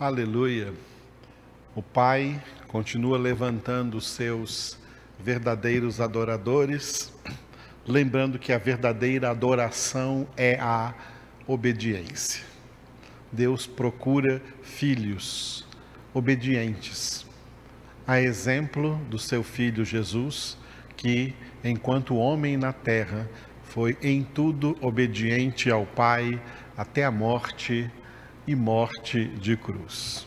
Aleluia. O Pai continua levantando os seus verdadeiros adoradores, lembrando que a verdadeira adoração é a obediência. Deus procura filhos obedientes, a exemplo do seu filho Jesus, que, enquanto homem na terra, foi em tudo obediente ao Pai até a morte e morte de cruz.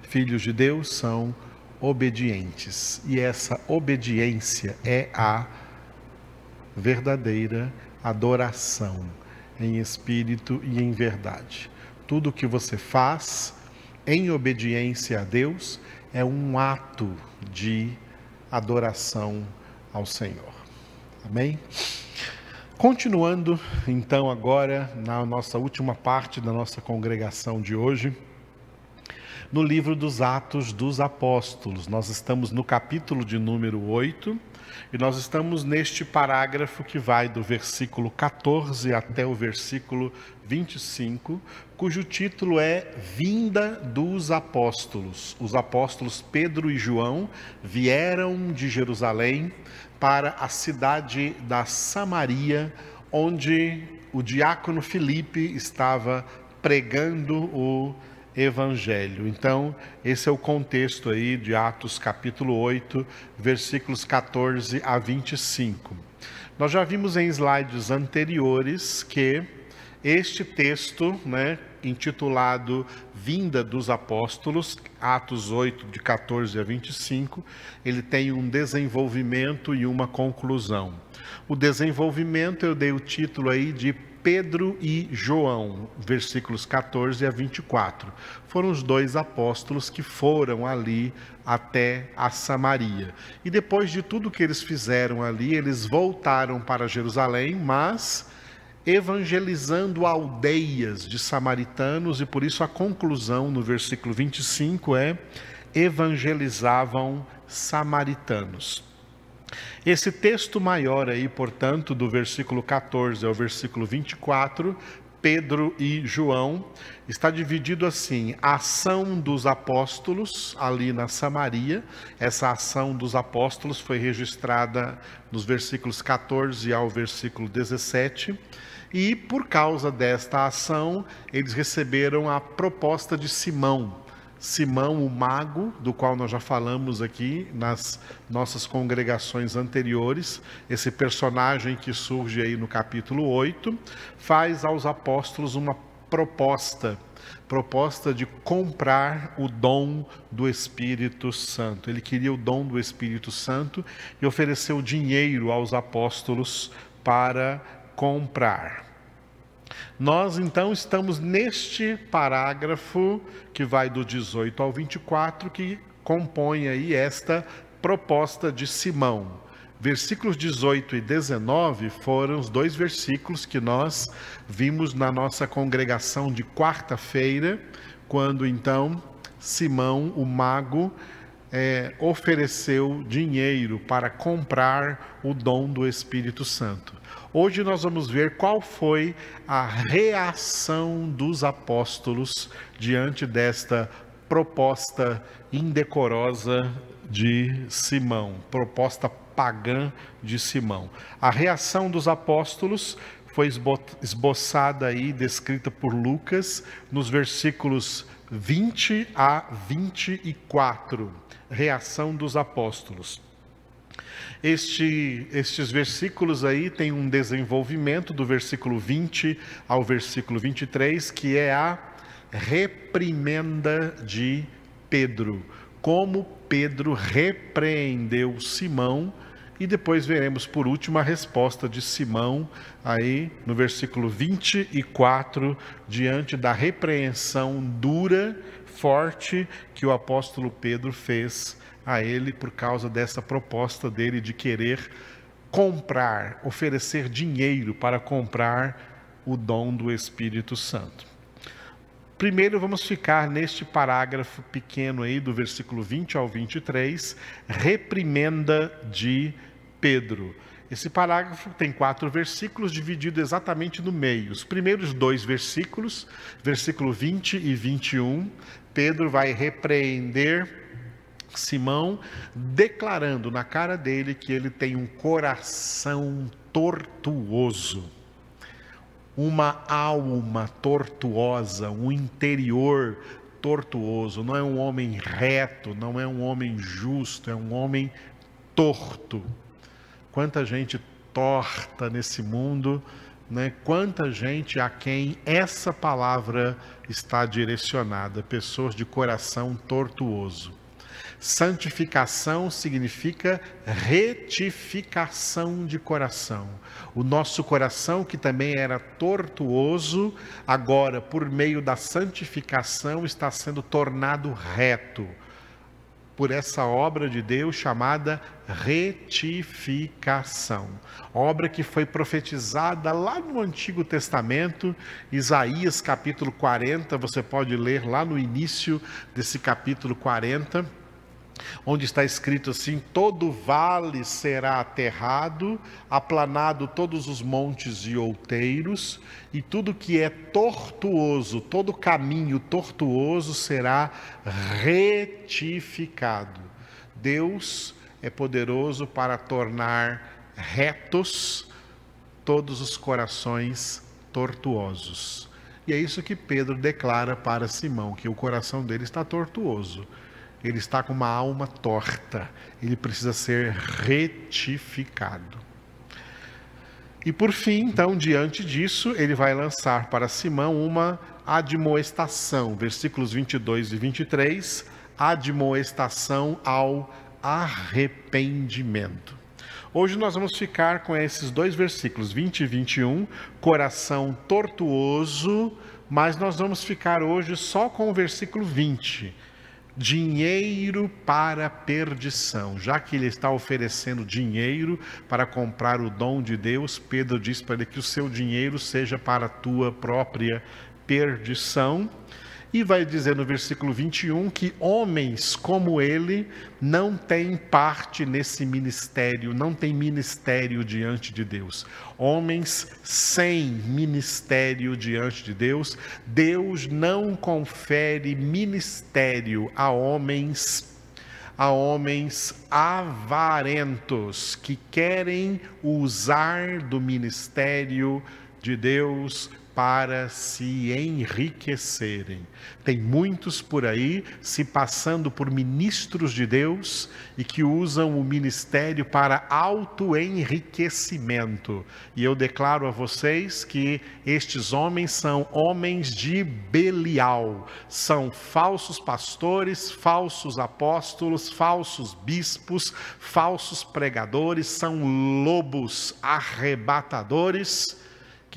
Filhos de Deus são obedientes e essa obediência é a verdadeira adoração em espírito e em verdade. Tudo que você faz em obediência a Deus é um ato de adoração ao Senhor. Amém? Continuando, então, agora, na nossa última parte da nossa congregação de hoje, no livro dos Atos dos Apóstolos. Nós estamos no capítulo de número 8 e nós estamos neste parágrafo que vai do versículo 14 até o versículo 25, cujo título é Vinda dos Apóstolos. Os apóstolos Pedro e João vieram de Jerusalém para a cidade da Samaria, onde o diácono Filipe estava pregando o evangelho. Então, esse é o contexto aí de Atos capítulo 8, versículos 14 a 25. Nós já vimos em slides anteriores que este texto, né, intitulado Vinda dos Apóstolos, Atos 8, de 14 a 25, ele tem um desenvolvimento e uma conclusão. O desenvolvimento eu dei o título aí de Pedro e João, versículos 14 a 24. Foram os dois apóstolos que foram ali até a Samaria. E depois de tudo que eles fizeram ali, eles voltaram para Jerusalém, mas evangelizando aldeias de samaritanos, e por isso a conclusão no versículo 25 é: evangelizavam samaritanos. Esse texto maior aí, portanto, do versículo 14 ao versículo 24, Pedro e João, está dividido assim: a ação dos apóstolos ali na Samaria. Essa ação dos apóstolos foi registrada nos versículos 14 ao versículo 17 e por causa desta ação, eles receberam a proposta de Simão. Simão, o mago, do qual nós já falamos aqui nas nossas congregações anteriores, esse personagem que surge aí no capítulo 8, faz aos apóstolos uma proposta, proposta de comprar o dom do Espírito Santo. Ele queria o dom do Espírito Santo e ofereceu dinheiro aos apóstolos para comprar. Nós então estamos neste parágrafo que vai do 18 ao 24, que compõe aí esta proposta de Simão. Versículos 18 e 19 foram os dois versículos que nós vimos na nossa congregação de quarta-feira, quando então Simão, o mago, é, ofereceu dinheiro para comprar o dom do Espírito Santo. Hoje nós vamos ver qual foi a reação dos apóstolos diante desta proposta indecorosa de Simão, proposta pagã de Simão. A reação dos apóstolos foi esboçada aí, descrita por Lucas, nos versículos 20 a 24. Reação dos apóstolos. Este, estes versículos aí têm um desenvolvimento do versículo 20 ao versículo 23, que é a reprimenda de Pedro. Como Pedro repreendeu Simão, e depois veremos por último a resposta de Simão, aí no versículo 24, diante da repreensão dura, forte, que o apóstolo Pedro fez a ele por causa dessa proposta dele de querer comprar, oferecer dinheiro para comprar o dom do Espírito Santo. Primeiro vamos ficar neste parágrafo pequeno aí do versículo 20 ao 23, reprimenda de Pedro. Esse parágrafo tem quatro versículos, dividido exatamente no meio. Os primeiros dois versículos, versículo 20 e 21, Pedro vai repreender Simão, declarando na cara dele que ele tem um coração tortuoso, uma alma tortuosa, um interior tortuoso. Não é um homem reto, não é um homem justo, é um homem torto. Quanta gente torta nesse mundo, né? Quanta gente a quem essa palavra está direcionada, pessoas de coração tortuoso. Santificação significa retificação de coração. O nosso coração, que também era tortuoso, agora, por meio da santificação, está sendo tornado reto por essa obra de Deus chamada retificação. Obra que foi profetizada lá no Antigo Testamento, Isaías capítulo 40, você pode ler lá no início desse capítulo 40 onde está escrito assim: todo vale será aterrado, aplanado todos os montes e outeiros, e tudo que é tortuoso, todo caminho tortuoso será retificado. Deus é poderoso para tornar retos todos os corações tortuosos. E é isso que Pedro declara para Simão, que o coração dele está tortuoso ele está com uma alma torta, ele precisa ser retificado. E por fim, então, diante disso, ele vai lançar para Simão uma admoestação, versículos 22 e 23, admoestação ao arrependimento. Hoje nós vamos ficar com esses dois versículos, 20 e 21, coração tortuoso, mas nós vamos ficar hoje só com o versículo 20 dinheiro para perdição. Já que ele está oferecendo dinheiro para comprar o dom de Deus, Pedro diz para ele que o seu dinheiro seja para a tua própria perdição. E vai dizer no versículo 21 que homens como ele não têm parte nesse ministério, não têm ministério diante de Deus. Homens sem ministério diante de Deus, Deus não confere ministério a homens a homens avarentos que querem usar do ministério de Deus para se enriquecerem. Tem muitos por aí se passando por ministros de Deus e que usam o ministério para autoenriquecimento. E eu declaro a vocês que estes homens são homens de Belial, são falsos pastores, falsos apóstolos, falsos bispos, falsos pregadores, são lobos arrebatadores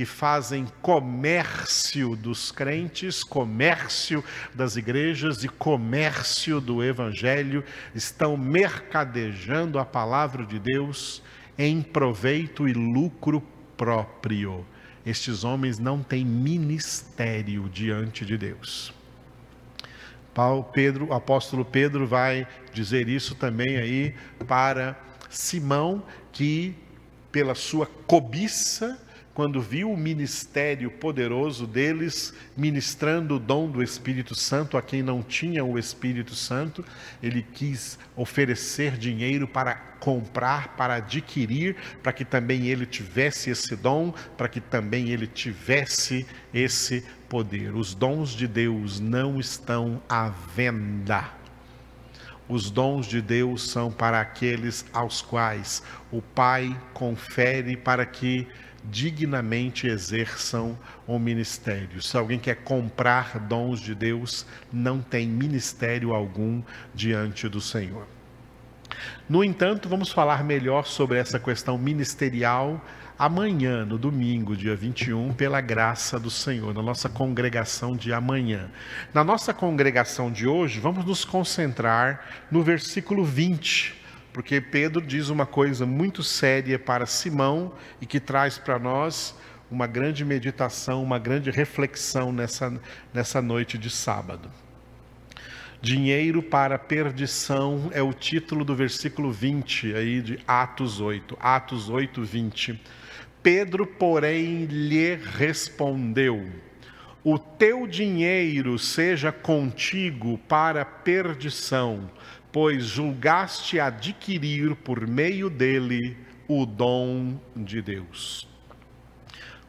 que fazem comércio dos crentes, comércio das igrejas e comércio do evangelho, estão mercadejando a palavra de Deus em proveito e lucro próprio. Estes homens não têm ministério diante de Deus. Paulo, Pedro, o apóstolo Pedro vai dizer isso também aí para Simão, que pela sua cobiça quando viu o ministério poderoso deles, ministrando o dom do Espírito Santo a quem não tinha o Espírito Santo, ele quis oferecer dinheiro para comprar, para adquirir, para que também ele tivesse esse dom, para que também ele tivesse esse poder. Os dons de Deus não estão à venda. Os dons de Deus são para aqueles aos quais o Pai confere para que dignamente exerçam o ministério. Se alguém quer comprar dons de Deus, não tem ministério algum diante do Senhor. No entanto, vamos falar melhor sobre essa questão ministerial amanhã, no domingo, dia 21, pela graça do Senhor, na nossa congregação de amanhã. Na nossa congregação de hoje, vamos nos concentrar no versículo 20 porque Pedro diz uma coisa muito séria para Simão e que traz para nós uma grande meditação, uma grande reflexão nessa, nessa noite de sábado. Dinheiro para perdição é o título do versículo 20 aí de Atos 8. Atos 8, 20. Pedro, porém, lhe respondeu: O teu dinheiro seja contigo para perdição, pois julgaste adquirir por meio dele o dom de Deus.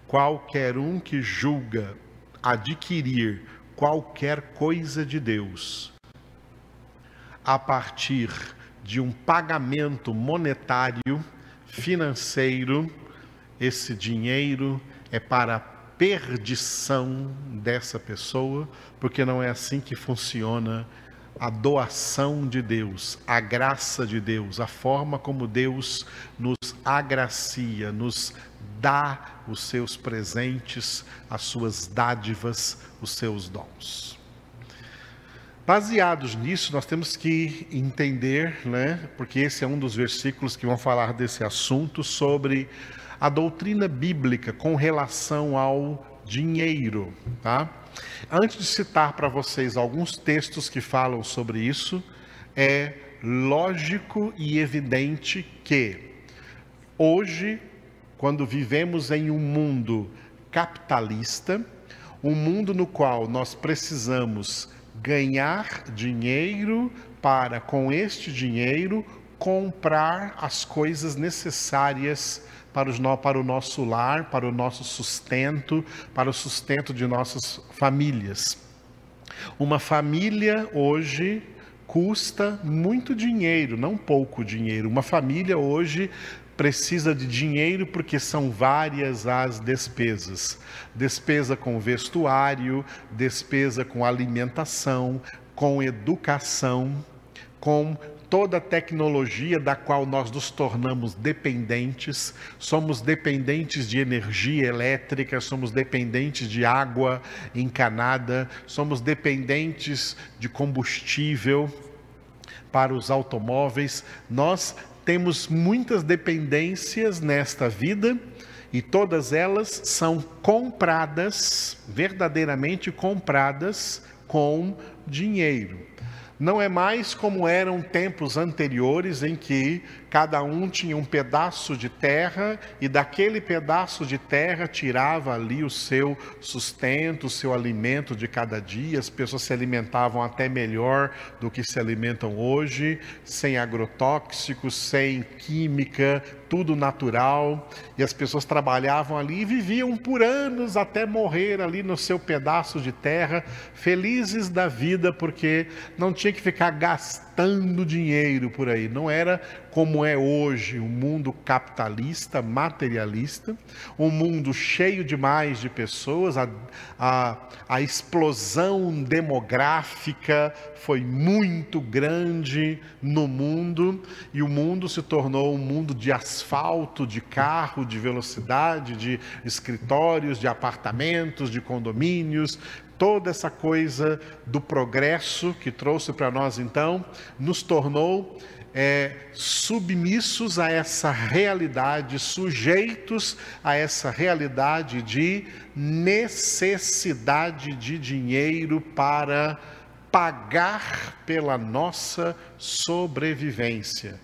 Qualquer um que julga adquirir qualquer coisa de Deus a partir de um pagamento monetário, financeiro, esse dinheiro é para perdição dessa pessoa, porque não é assim que funciona a doação de Deus, a graça de Deus, a forma como Deus nos agracia, nos dá os seus presentes, as suas dádivas, os seus dons. Baseados nisso, nós temos que entender, né, porque esse é um dos versículos que vão falar desse assunto, sobre a doutrina bíblica com relação ao dinheiro. Tá? Antes de citar para vocês alguns textos que falam sobre isso, é lógico e evidente que hoje, quando vivemos em um mundo capitalista, um mundo no qual nós precisamos ganhar dinheiro para, com este dinheiro, comprar as coisas necessárias para, os, para o nosso lar, para o nosso sustento, para o sustento de nossas famílias. Uma família hoje custa muito dinheiro, não pouco dinheiro. Uma família hoje precisa de dinheiro porque são várias as despesas. Despesa com vestuário, despesa com alimentação, com educação, com toda tecnologia da qual nós nos tornamos dependentes, somos dependentes de energia elétrica, somos dependentes de água encanada, somos dependentes de combustível para os automóveis, nós temos muitas dependências nesta vida e todas elas são compradas, verdadeiramente compradas com dinheiro. Não é mais como eram tempos anteriores em que cada um tinha um pedaço de terra e daquele pedaço de terra tirava ali o seu sustento, o seu alimento de cada dia. As pessoas se alimentavam até melhor do que se alimentam hoje, sem agrotóxicos, sem química, tudo natural, e as pessoas trabalhavam ali e viviam por anos até morrer ali no seu pedaço de terra, felizes da vida, porque não tinha que ficar gastando dinheiro por aí. Não era como é hoje um mundo capitalista, materialista, um mundo cheio demais de pessoas, a, a, a explosão demográfica foi muito grande no mundo e o mundo se tornou um mundo de asfalto, de carro, de velocidade, de escritórios, de apartamentos, de condomínios, toda essa coisa do progresso que trouxe para nós então, nos tornou é, submissos a essa realidade, sujeitos a essa realidade de necessidade de dinheiro para pagar pela nossa sobrevivência.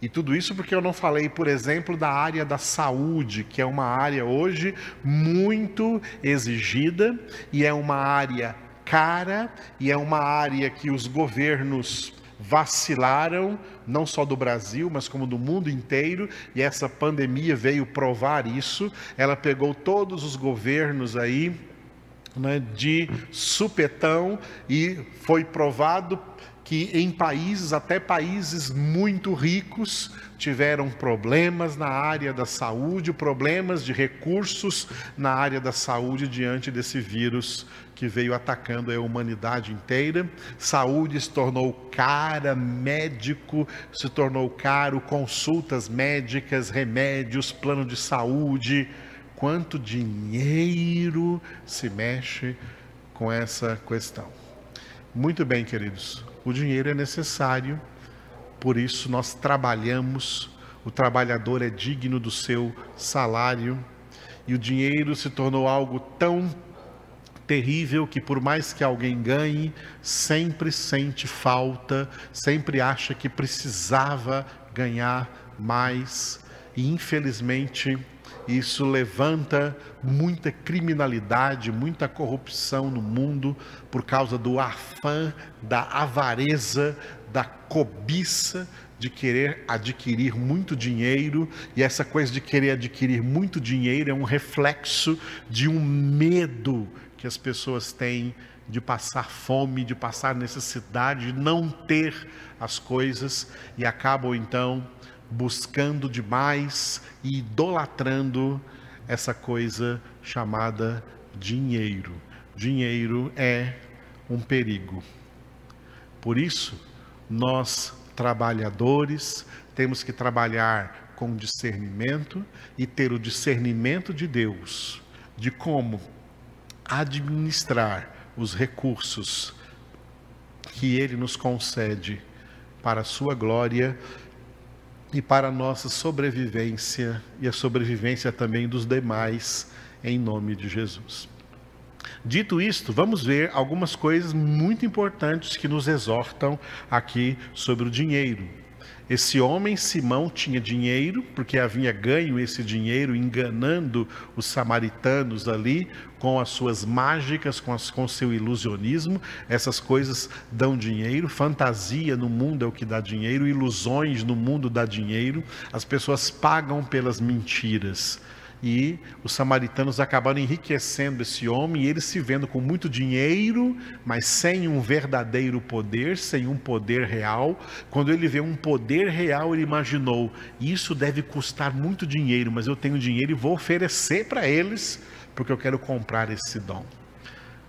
E tudo isso porque eu não falei, por exemplo, da área da saúde, que é uma área hoje muito exigida e é uma área cara e é uma área que os governos vacilaram, não só do Brasil, mas como do mundo inteiro, e essa pandemia veio provar isso. Ela pegou todos os governos aí né, de supetão e foi provado que em países, até países muito ricos, tiveram problemas na área da saúde, problemas de recursos na área da saúde diante desse vírus que veio atacando a humanidade inteira. Saúde se tornou cara, médico se tornou caro, consultas médicas, remédios, plano de saúde. Quanto dinheiro se mexe com essa questão? Muito bem, queridos. O dinheiro é necessário, por isso nós trabalhamos. O trabalhador é digno do seu salário e o dinheiro se tornou algo tão terrível que, por mais que alguém ganhe, sempre sente falta, sempre acha que precisava ganhar mais. E, infelizmente, isso levanta muita criminalidade, muita corrupção no mundo por causa do afã, da avareza, da cobiça de querer adquirir muito dinheiro, e essa coisa de querer adquirir muito dinheiro é um reflexo de um medo que as pessoas têm de passar fome, de passar necessidade, de não ter as coisas. E acabam então buscando demais e idolatrando essa coisa chamada dinheiro. Dinheiro é um perigo. Por isso, nós trabalhadores temos que trabalhar com discernimento e ter o discernimento de Deus de como administrar os recursos que Ele nos concede para a Sua glória e para a nossa sobrevivência e a sobrevivência também dos demais, em nome de Jesus. Dito isto, vamos ver algumas coisas muito importantes que nos exortam aqui sobre o dinheiro. Esse homem, Simão, tinha dinheiro, porque havia ganho esse dinheiro enganando os samaritanos ali com as suas mágicas, com, as, com seu ilusionismo. Essas coisas dão dinheiro. Fantasia no mundo é o que dá dinheiro, ilusões no mundo dá dinheiro. As pessoas pagam pelas mentiras e os samaritanos acabaram enriquecendo esse homem, e ele se vendo com muito dinheiro, mas sem um verdadeiro poder, sem um poder real. Quando ele vê um poder real, ele imaginou: isso deve custar muito dinheiro, mas eu tenho dinheiro e vou oferecer para eles, porque eu quero comprar esse dom.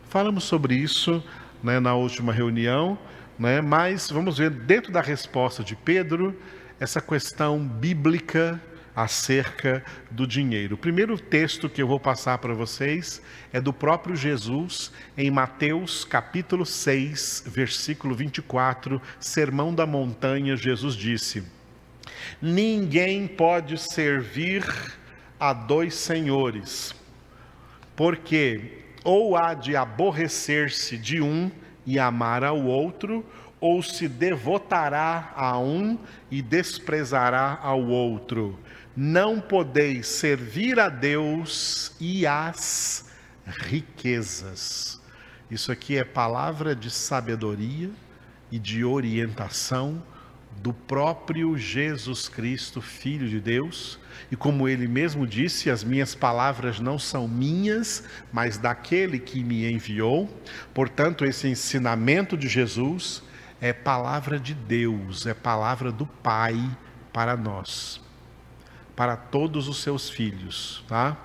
Falamos sobre isso né, na última reunião, né, mas vamos ver dentro da resposta de Pedro essa questão bíblica acerca do dinheiro. O primeiro texto que eu vou passar para vocês é do próprio Jesus, em Mateus capítulo 6, versículo 24, Sermão da Montanha, Jesus disse: Ninguém pode servir a dois senhores, porque ou há de aborrecer-se de um e amar ao outro, ou se devotará a um e desprezará ao outro não podeis servir a Deus e às riquezas. Isso aqui é palavra de sabedoria e de orientação do próprio Jesus Cristo, Filho de Deus, e como ele mesmo disse, as minhas palavras não são minhas, mas daquele que me enviou. Portanto, esse ensinamento de Jesus é palavra de Deus, é palavra do Pai para nós para todos os seus filhos, tá?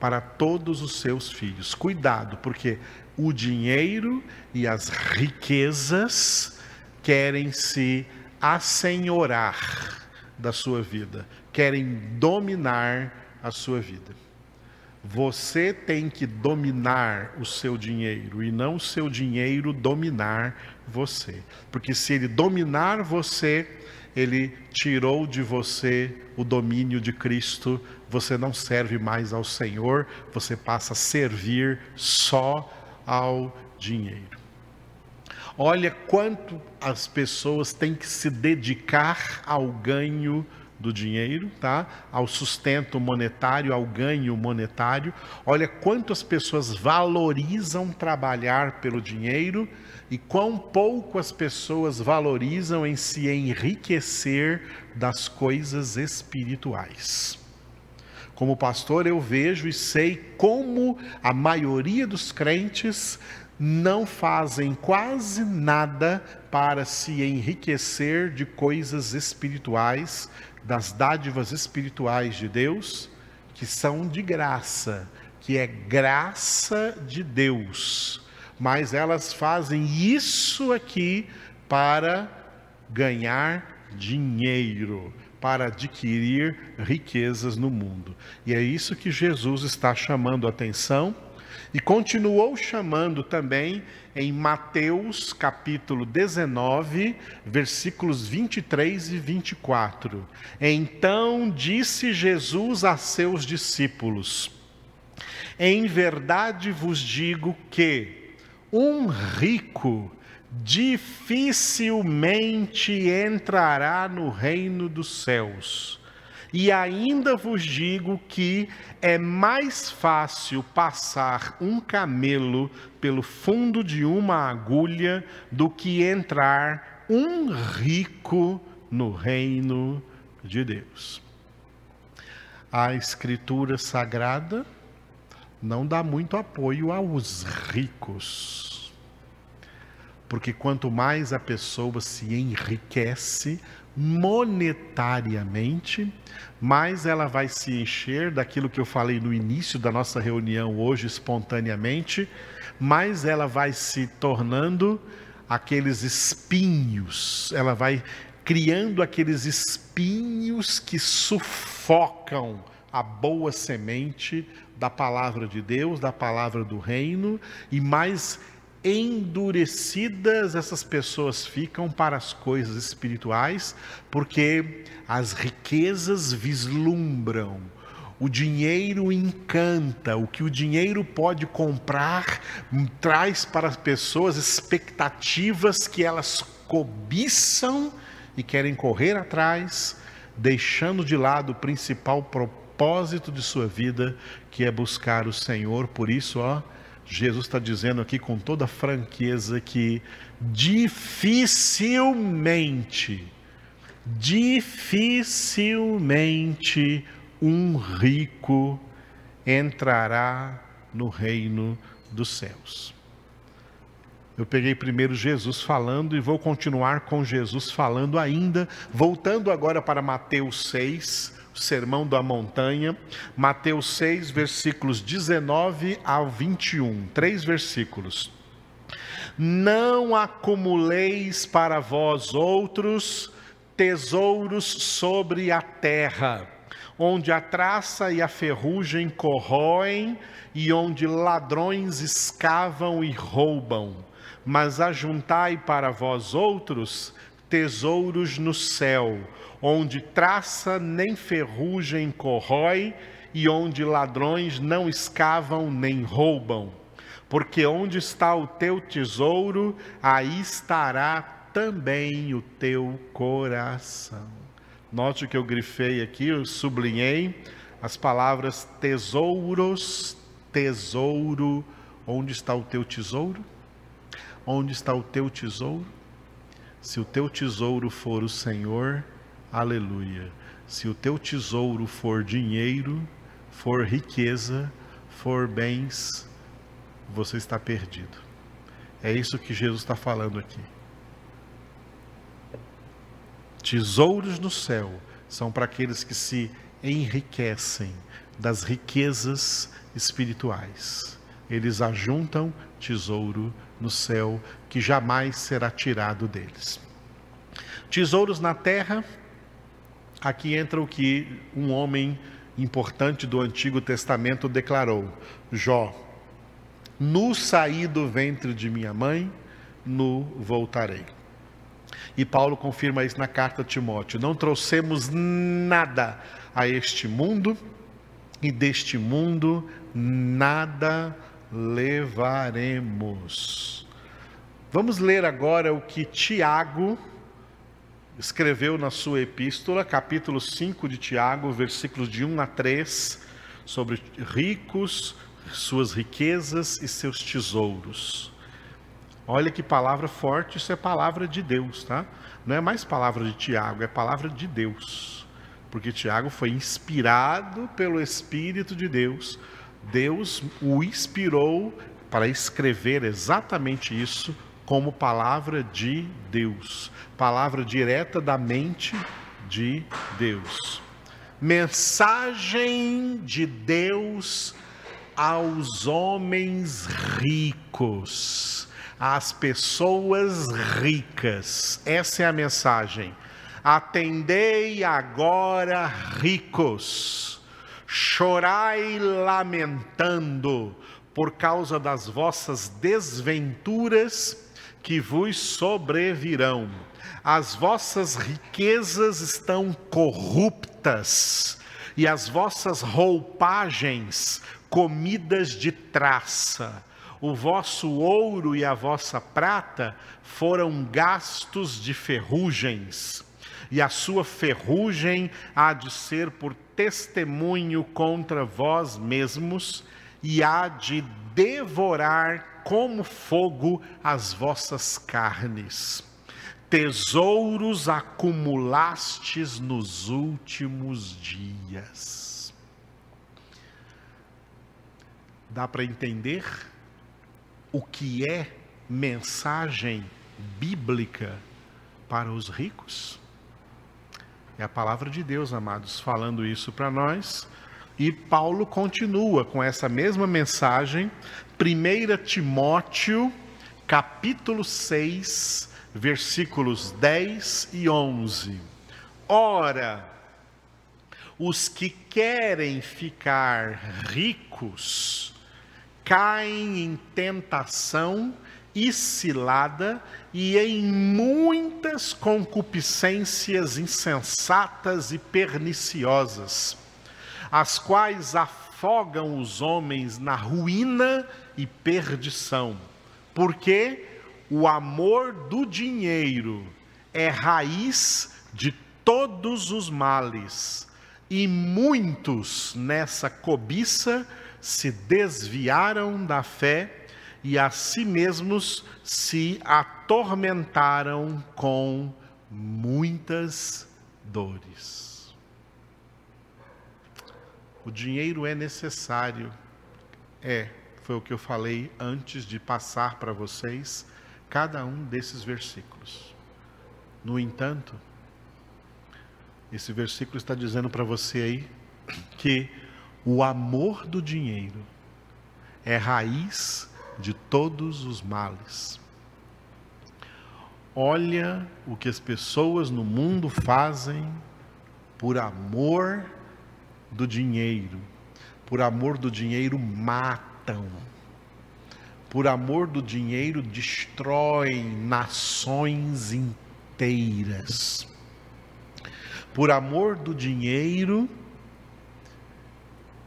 Para todos os seus filhos. Cuidado, porque o dinheiro e as riquezas querem se assenhorar da sua vida, querem dominar a sua vida. Você tem que dominar o seu dinheiro e não o seu dinheiro dominar você. Porque se ele dominar você, ele tirou de você o domínio de Cristo, você não serve mais ao Senhor, você passa a servir só ao dinheiro. Olha quanto as pessoas têm que se dedicar ao ganho do dinheiro, tá? Ao sustento monetário, ao ganho monetário. Olha quanto as pessoas valorizam trabalhar pelo dinheiro e quão pouco as pessoas valorizam em se enriquecer das coisas espirituais. Como pastor, eu vejo e sei como a maioria dos crentes não fazem quase nada para se enriquecer de coisas espirituais, das dádivas espirituais de Deus, que são de graça, que é graça de Deus mas elas fazem isso aqui para ganhar dinheiro, para adquirir riquezas no mundo. E é isso que Jesus está chamando a atenção e continuou chamando também em Mateus capítulo 19, versículos 23 e 24. Então disse Jesus a seus discípulos: Em verdade vos digo que um rico dificilmente entrará no reino dos céus. E ainda vos digo que é mais fácil passar um camelo pelo fundo de uma agulha do que entrar um rico no reino de Deus. A Escritura Sagrada não dá muito apoio aos ricos. Porque quanto mais a pessoa se enriquece monetariamente, mais ela vai se encher daquilo que eu falei no início da nossa reunião hoje, espontaneamente, mais ela vai se tornando aqueles espinhos, ela vai criando aqueles espinhos que sufocam a boa semente da palavra de Deus, da palavra do reino, e mais endurecidas essas pessoas ficam para as coisas espirituais, porque as riquezas vislumbram, o dinheiro encanta, o que o dinheiro pode comprar traz para as pessoas expectativas que elas cobiçam e querem correr atrás, deixando de lado o principal propósito de sua vida, que é buscar o Senhor. Por isso, ó, Jesus está dizendo aqui com toda franqueza que dificilmente, dificilmente um rico entrará no reino dos céus. Eu peguei primeiro Jesus falando e vou continuar com Jesus falando ainda, voltando agora para Mateus 6, o sermão da montanha, Mateus 6, versículos 19 ao 21, três versículos. Não acumuleis para vós outros tesouros sobre a terra, onde a traça e a ferrugem corroem e onde ladrões escavam e roubam mas ajuntai para vós outros tesouros no céu, onde traça nem ferrugem corrói, e onde ladrões não escavam nem roubam. Porque onde está o teu tesouro, aí estará também o teu coração. Note que eu grifei aqui, eu sublinhei as palavras tesouros, tesouro. Onde está o teu tesouro? Onde está o teu tesouro? Se o teu tesouro for o Senhor, aleluia. Se o teu tesouro for dinheiro, for riqueza, for bens, você está perdido. É isso que Jesus está falando aqui. Tesouros no céu são para aqueles que se enriquecem das riquezas espirituais. Eles ajuntam tesouro no céu que jamais será tirado deles. Tesouros na terra, aqui entra o que um homem importante do Antigo Testamento declarou: Jó, no saí do ventre de minha mãe, no voltarei. E Paulo confirma isso na carta a Timóteo: Não trouxemos nada a este mundo, e deste mundo nada levaremos. Vamos ler agora o que Tiago escreveu na sua epístola, capítulo 5 de Tiago, versículos de 1 a 3, sobre ricos, suas riquezas e seus tesouros. Olha que palavra forte, isso é palavra de Deus, tá? Não é mais palavra de Tiago, é palavra de Deus. Porque Tiago foi inspirado pelo Espírito de Deus Deus o inspirou para escrever exatamente isso como palavra de Deus, palavra direta da mente de Deus. Mensagem de Deus aos homens ricos, às pessoas ricas. Essa é a mensagem. Atendei agora, ricos chorai lamentando por causa das vossas desventuras que vos sobrevirão. As vossas riquezas estão corruptas e as vossas roupagens comidas de traça. O vosso ouro e a vossa prata foram gastos de ferrugens, e a sua ferrugem há de ser por testemunho contra vós mesmos, e há de devorar como fogo as vossas carnes. Tesouros acumulastes nos últimos dias. Dá para entender o que é mensagem bíblica para os ricos? É a palavra de Deus, amados, falando isso para nós. E Paulo continua com essa mesma mensagem, 1 Timóteo, capítulo 6, versículos 10 e 11. Ora, os que querem ficar ricos caem em tentação e cilada e em muitas concupiscências insensatas e perniciosas, as quais afogam os homens na ruína e perdição, porque o amor do dinheiro é raiz de todos os males, e muitos nessa cobiça se desviaram da fé e a si mesmos se atormentaram com muitas dores. O dinheiro é necessário, é, foi o que eu falei antes de passar para vocês cada um desses versículos. No entanto, esse versículo está dizendo para você aí que o amor do dinheiro é raiz de todos os males. Olha o que as pessoas no mundo fazem por amor do dinheiro. Por amor do dinheiro, matam. Por amor do dinheiro, destroem nações inteiras. Por amor do dinheiro,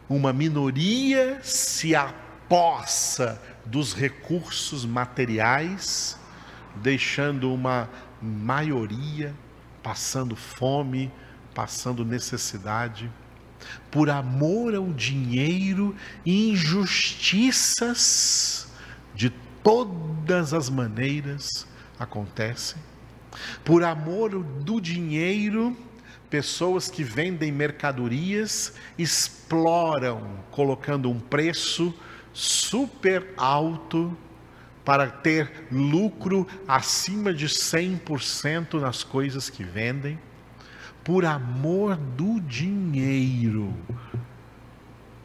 uma minoria se apossa dos recursos materiais, deixando uma maioria passando fome, passando necessidade. Por amor ao dinheiro, injustiças de todas as maneiras acontecem. Por amor do dinheiro, pessoas que vendem mercadorias exploram, colocando um preço super alto para ter lucro acima de 100% nas coisas que vendem, por amor do dinheiro.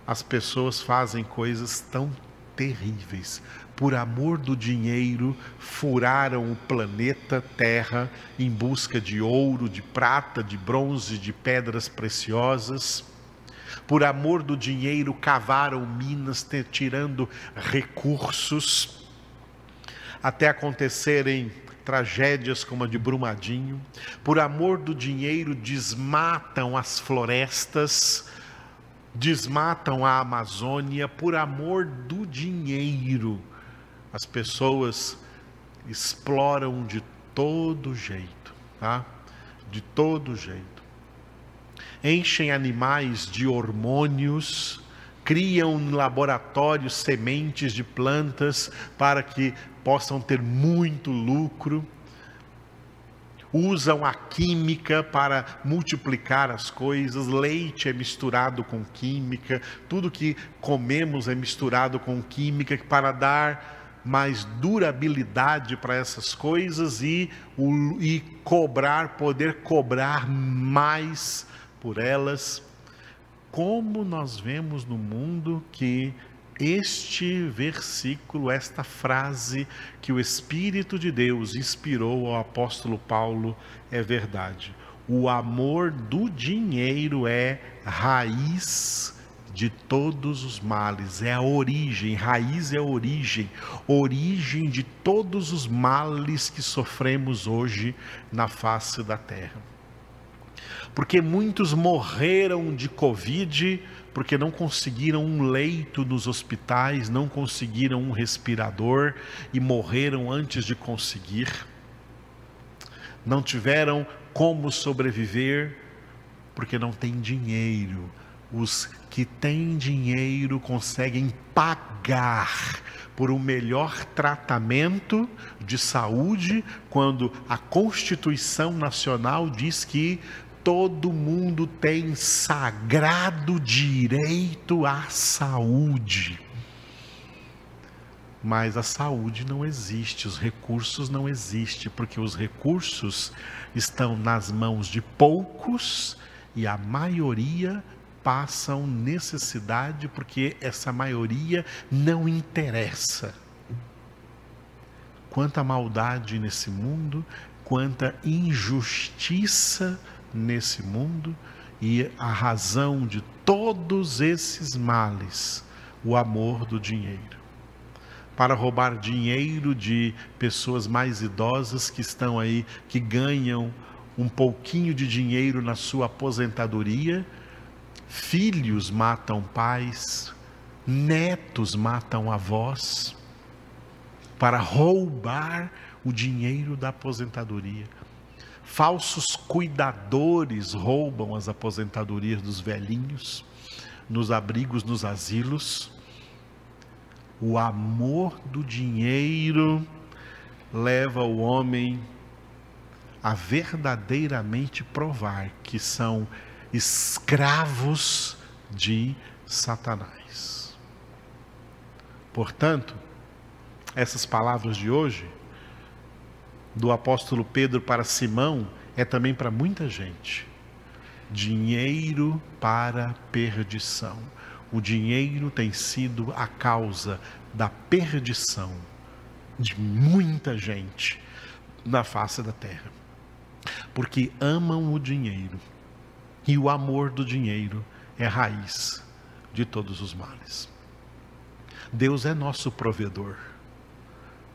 As pessoas fazem coisas tão terríveis. Por amor do dinheiro, furaram o planeta Terra em busca de ouro, de prata, de bronze, de pedras preciosas por amor do dinheiro, cavaram minas, tirando recursos, até acontecerem tragédias como a de Brumadinho. Por amor do dinheiro, desmatam as florestas, desmatam a Amazônia. Por amor do dinheiro, as pessoas exploram de todo jeito, tá? De todo jeito enchem animais de hormônios, criam em laboratórios sementes de plantas para que possam ter muito lucro, usam a química para multiplicar as coisas, leite é misturado com química, tudo que comemos é misturado com química para dar mais durabilidade para essas coisas e, e cobrar, poder cobrar mais por elas, como nós vemos no mundo que este versículo, esta frase que o Espírito de Deus inspirou ao apóstolo Paulo é verdade. O amor do dinheiro é raiz de todos os males, é a origem, raiz é a origem, origem de todos os males que sofremos hoje na face da terra. porque muitos morreram de Covid porque não conseguiram um leito nos hospitais, não conseguiram um respirador e morreram antes de conseguir. Não tiveram como sobreviver porque não tem dinheiro. Os que têm dinheiro conseguem pagar por um melhor tratamento de saúde, quando a Constituição Nacional diz que todo mundo tem sagrado direito à saúde. Mas a saúde não existe, os recursos não existem, porque os recursos estão nas mãos de poucos e a maioria passam necessidade porque essa maioria não interessa. Quanta maldade nesse mundo, quanta injustiça nesse mundo e a razão de todos esses males, o amor do dinheiro. Para roubar dinheiro de pessoas mais idosas que estão aí, que ganham um pouquinho de dinheiro na sua aposentadoria, filhos matam pais, netos matam avós, para roubar o dinheiro da aposentadoria. Falsos cuidadores roubam as aposentadorias dos velhinhos, nos abrigos, nos asilos. O amor do dinheiro leva o homem a verdadeiramente provar que são escravos de Satanás. Portanto, essas palavras de hoje, do apóstolo Pedro para Simão, é também para muita gente. Dinheiro para perdição. O dinheiro tem sido a causa da perdição de muita gente na face da terra. Porque amam o dinheiro e o amor do dinheiro é raiz de todos os males. Deus é nosso provedor.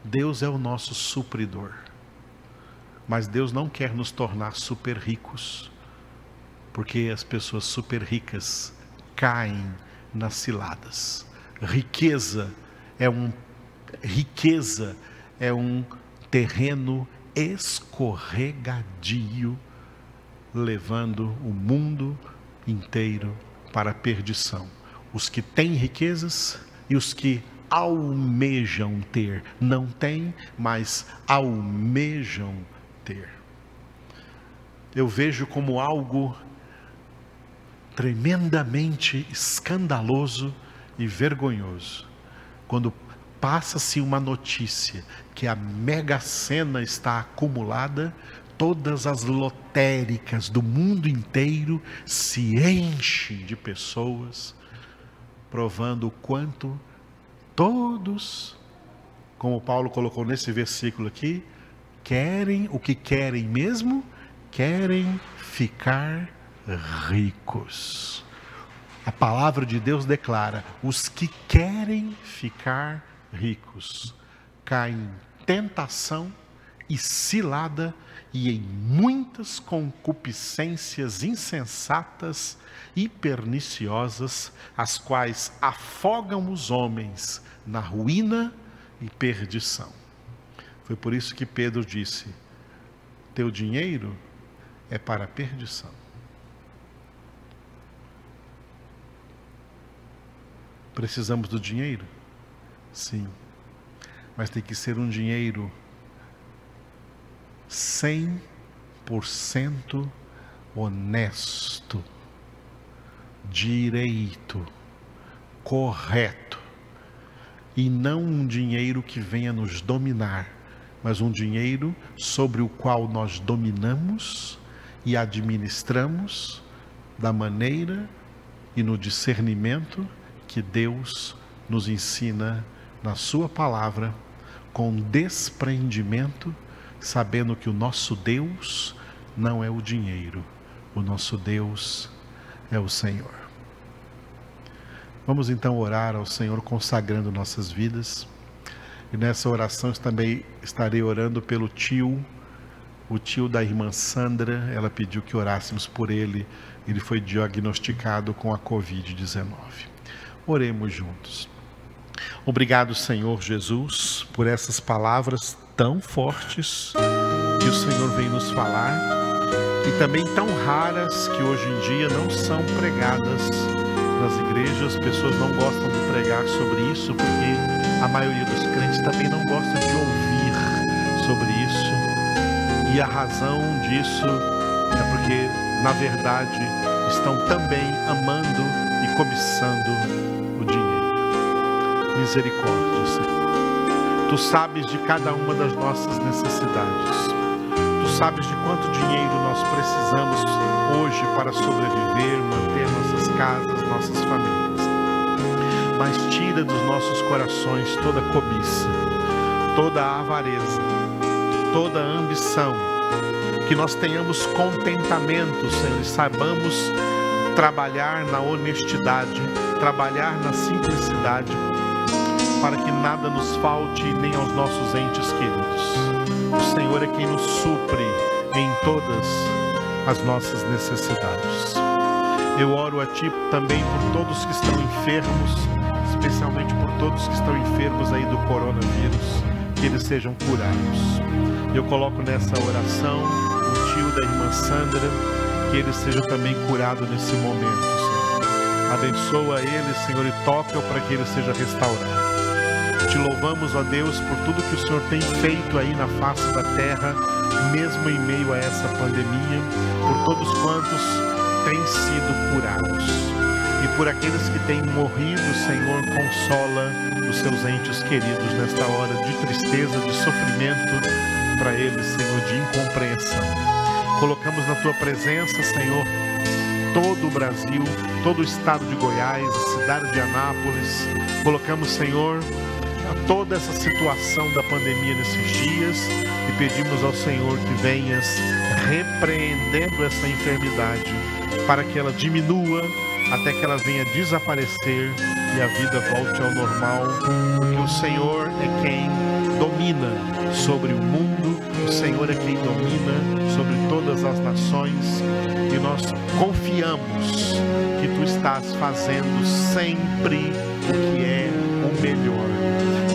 Deus é o nosso supridor. Mas Deus não quer nos tornar super ricos, porque as pessoas super ricas caem nas ciladas. Riqueza é um riqueza é um terreno escorregadio levando o mundo inteiro para a perdição. Os que têm riquezas e os que almejam ter, não têm, mas almejam ter. Eu vejo como algo tremendamente escandaloso e vergonhoso quando passa-se uma notícia que a mega sena está acumulada todas as lotéricas do mundo inteiro se enchem de pessoas, provando o quanto todos, como Paulo colocou nesse versículo aqui, querem o que querem mesmo, querem ficar ricos. A palavra de Deus declara: os que querem ficar ricos caem em tentação e cilada e em muitas concupiscências insensatas e perniciosas, as quais afogam os homens na ruína e perdição. Foi por isso que Pedro disse: Teu dinheiro é para a perdição. Precisamos do dinheiro? Sim. Mas tem que ser um dinheiro 100% honesto, direito, correto, e não um dinheiro que venha nos dominar, mas um dinheiro sobre o qual nós dominamos e administramos da maneira e no discernimento que Deus nos ensina na Sua palavra, com desprendimento sabendo que o nosso Deus não é o dinheiro, o nosso Deus é o Senhor. Vamos então orar ao Senhor consagrando nossas vidas. E nessa oração também estarei orando pelo tio o tio da irmã Sandra, ela pediu que orássemos por ele. Ele foi diagnosticado com a Covid-19. Oremos juntos. Obrigado, Senhor Jesus, por essas palavras tão fortes que o Senhor vem nos falar e também tão raras que hoje em dia não são pregadas nas igrejas. Pessoas não gostam de pregar sobre isso porque a maioria dos crentes também não gosta de ouvir sobre isso. E a razão disso é porque, na verdade, estão também amando e cobiçando o dinheiro. Misericórdia, Senhor. Tu sabes de cada uma das nossas necessidades. Tu sabes de quanto dinheiro nós precisamos hoje para sobreviver, manter nossas casas, nossas famílias. Mas tira dos nossos corações toda cobiça, toda avareza, toda ambição, que nós tenhamos contentamento, Senhor, e saibamos trabalhar na honestidade, trabalhar na simplicidade, para que nada nos falte nem aos nossos entes queridos. O Senhor é quem nos supre em todas as nossas necessidades. Eu oro a Ti também por todos que estão enfermos, especialmente por todos que estão enfermos aí do coronavírus, que eles sejam curados. Eu coloco nessa oração o tio da irmã Sandra, que ele seja também curado nesse momento, Senhor. Abençoa ele, Senhor, e toca-o para que ele seja restaurado. Te louvamos, ó Deus, por tudo que o Senhor tem feito aí na face da terra, mesmo em meio a essa pandemia, por todos quantos têm sido curados. E por aqueles que têm morrido, Senhor, consola os seus entes queridos nesta hora de tristeza, de sofrimento, para eles, Senhor, de incompreensão. Colocamos na tua presença, Senhor, todo o Brasil, todo o estado de Goiás, a cidade de Anápolis. Colocamos, Senhor, toda essa situação da pandemia nesses dias e pedimos ao Senhor que venhas repreendendo essa enfermidade para que ela diminua até que ela venha desaparecer e a vida volte ao normal, porque o Senhor é quem domina sobre o mundo, o Senhor é quem domina sobre todas as nações e nós confiamos que tu estás fazendo sempre o que é o melhor.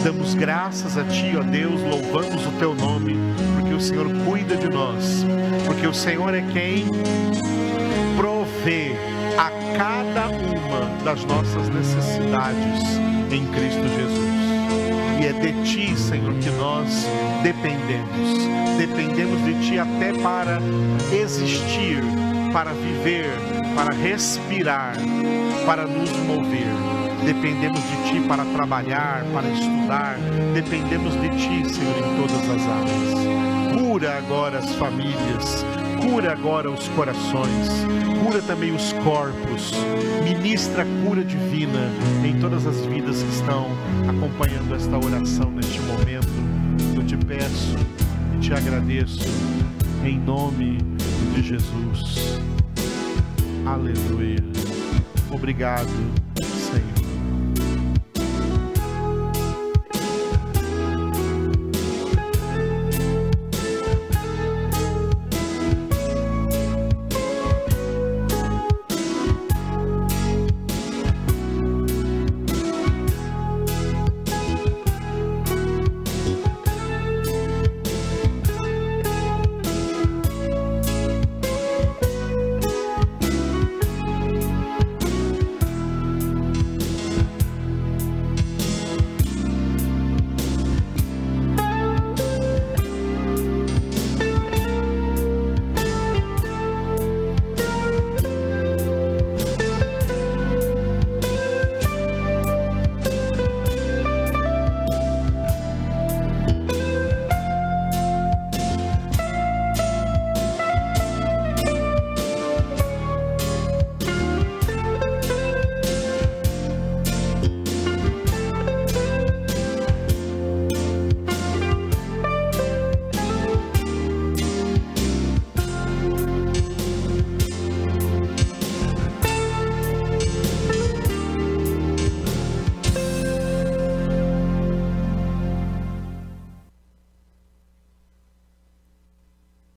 Damos graças a ti, ó Deus, louvamos o teu nome, porque o Senhor cuida de nós, porque o Senhor é quem provê a cada uma das nossas necessidades em Cristo Jesus. E é de Ti, Senhor, que nós dependemos. Dependemos de Ti até para existir, para viver, para respirar, para nos mover. Dependemos de Ti para trabalhar, para estudar. Dependemos de Ti, Senhor, em todas as áreas. Cura agora as famílias, cura agora os corações, cura também os corpos, ministra a cura divina em todas as vidas que estão acompanhando esta oração neste momento. Eu te peço e te agradeço em nome de Jesus. Aleluia. Obrigado